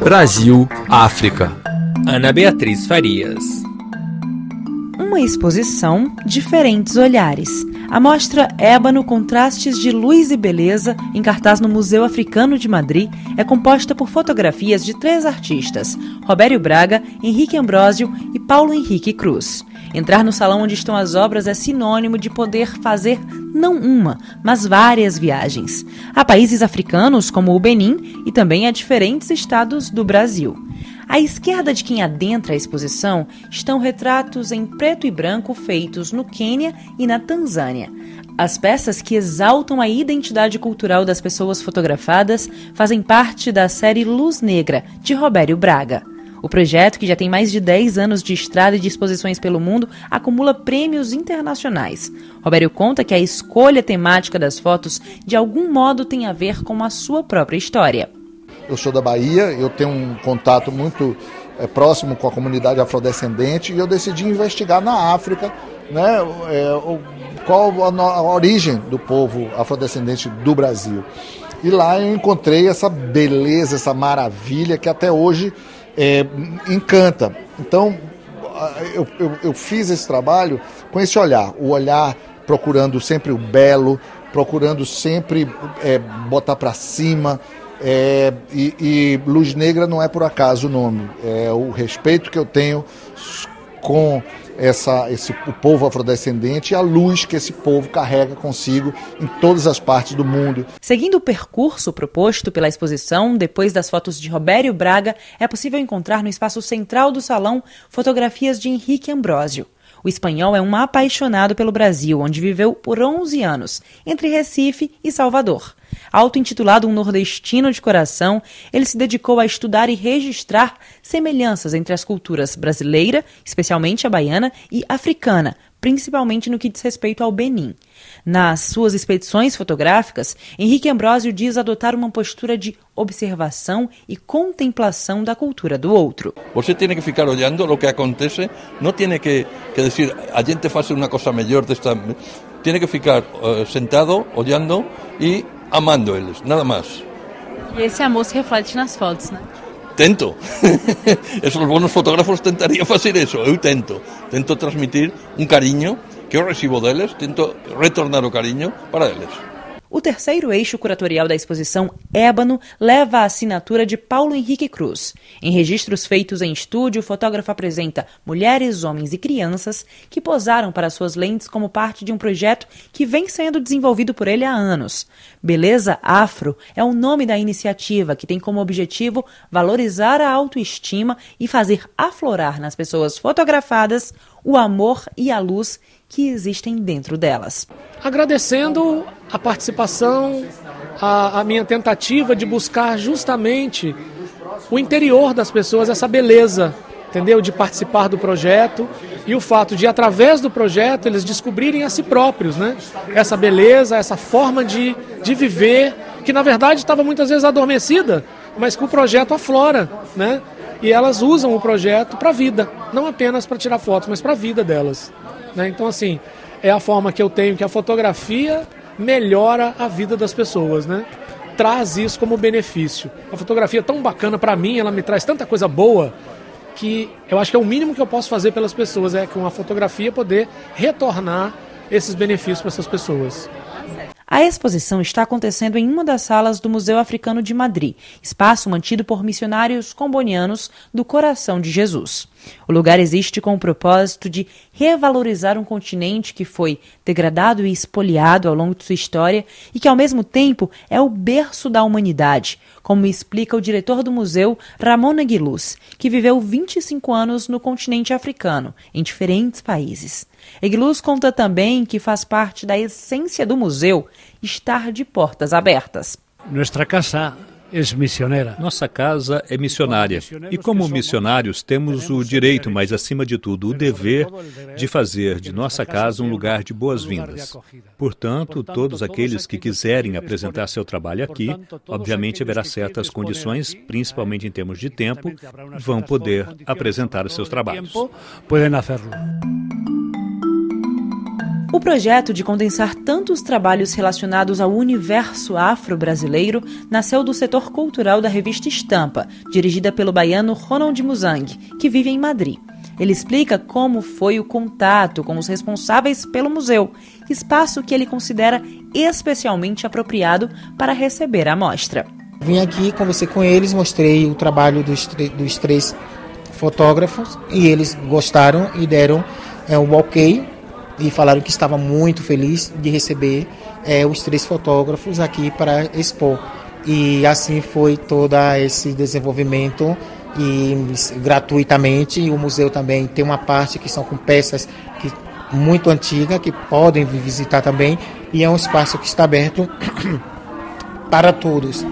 Brasil, África. Ana Beatriz Farias. Uma exposição Diferentes Olhares. A mostra Ébano Contrastes de Luz e Beleza, em cartaz no Museu Africano de Madrid, é composta por fotografias de três artistas: Robério Braga, Henrique Ambrósio e Paulo Henrique Cruz. Entrar no salão onde estão as obras é sinônimo de poder fazer não uma, mas várias viagens. A países africanos, como o Benin, e também a diferentes estados do Brasil. À esquerda de quem adentra a exposição estão retratos em preto e branco feitos no Quênia e na Tanzânia. As peças que exaltam a identidade cultural das pessoas fotografadas fazem parte da série Luz Negra, de Robério Braga. O projeto, que já tem mais de 10 anos de estrada e de exposições pelo mundo, acumula prêmios internacionais. Robério conta que a escolha temática das fotos de algum modo tem a ver com a sua própria história. Eu sou da Bahia, eu tenho um contato muito é, próximo com a comunidade afrodescendente e eu decidi investigar na África né, é, qual a, a origem do povo afrodescendente do Brasil. E lá eu encontrei essa beleza, essa maravilha que até hoje é, encanta. Então, eu, eu, eu, fiz esse trabalho com esse olhar, o olhar procurando sempre o belo, procurando sempre é, botar para cima. É, e, e Luz Negra não é por acaso o nome, é o respeito que eu tenho com essa, esse, o povo afrodescendente e a luz que esse povo carrega consigo em todas as partes do mundo. Seguindo o percurso proposto pela exposição, depois das fotos de Robério Braga, é possível encontrar no espaço central do salão fotografias de Henrique Ambrósio. O espanhol é um apaixonado pelo Brasil, onde viveu por 11 anos, entre Recife e Salvador. Auto-intitulado um nordestino de coração, ele se dedicou a estudar e registrar semelhanças entre as culturas brasileira, especialmente a baiana, e africana, principalmente no que diz respeito ao Benin. Nas suas expedições fotográficas, Henrique Ambrósio diz adotar uma postura de observação e contemplação da cultura do outro. Você tem que ficar olhando o que acontece, não tem que, que dizer a gente faz uma coisa melhor desta. Tem que ficar uh, sentado, olhando e amando eles, nada mais. E esse amor se reflete nas fotos, né? Tento. Esos bons fotógrafos tentariam fazer isso. Eu tento. Transmitir um carinho que eu recebo deles, tento retornar o carinho para eles. O terceiro eixo curatorial da exposição Ébano leva a assinatura de Paulo Henrique Cruz. Em registros feitos em estúdio, o fotógrafo apresenta mulheres, homens e crianças que posaram para suas lentes como parte de um projeto que vem sendo desenvolvido por ele há anos. Beleza Afro é o nome da iniciativa que tem como objetivo valorizar a autoestima e fazer aflorar nas pessoas fotografadas o amor e a luz que existem dentro delas. Agradecendo a participação, a, a minha tentativa de buscar justamente o interior das pessoas, essa beleza, entendeu? De participar do projeto e o fato de, através do projeto, eles descobrirem a si próprios, né? Essa beleza, essa forma de, de viver, que na verdade estava muitas vezes adormecida, mas que o projeto aflora, né? E elas usam o projeto para a vida, não apenas para tirar fotos, mas para a vida delas. Né? Então, assim, é a forma que eu tenho que a fotografia melhora a vida das pessoas, né? Traz isso como benefício. A fotografia é tão bacana para mim, ela me traz tanta coisa boa que eu acho que é o mínimo que eu posso fazer pelas pessoas é com a fotografia poder retornar esses benefícios para essas pessoas. A exposição está acontecendo em uma das salas do Museu Africano de Madrid, espaço mantido por missionários combonianos do Coração de Jesus. O lugar existe com o propósito de revalorizar um continente que foi degradado e espoliado ao longo de sua história e que, ao mesmo tempo, é o berço da humanidade, como explica o diretor do museu, Ramon Aguiluz, que viveu 25 anos no continente africano, em diferentes países. Eglus conta também que faz parte da essência do museu estar de portas abertas. Nossa casa missionária. Nossa casa é missionária. E como missionários temos o direito, mas acima de tudo o dever, de fazer de nossa casa um lugar de boas-vindas. Portanto, todos aqueles que quiserem apresentar seu trabalho aqui, obviamente haverá certas condições, principalmente em termos de tempo, vão poder apresentar os seus trabalhos. Podem fazê O projeto de condensar tantos trabalhos relacionados ao universo afro-brasileiro nasceu do setor cultural da revista Estampa, dirigida pelo baiano Ronald Muzang, que vive em Madrid. Ele explica como foi o contato com os responsáveis pelo museu, espaço que ele considera especialmente apropriado para receber a mostra. Vim aqui, conversei com eles, mostrei o trabalho dos, dos três fotógrafos e eles gostaram e deram é, um ok e falaram que estava muito feliz de receber é, os três fotógrafos aqui para expor. E assim foi todo esse desenvolvimento e gratuitamente. O museu também tem uma parte que são com peças que, muito antigas que podem visitar também e é um espaço que está aberto para todos.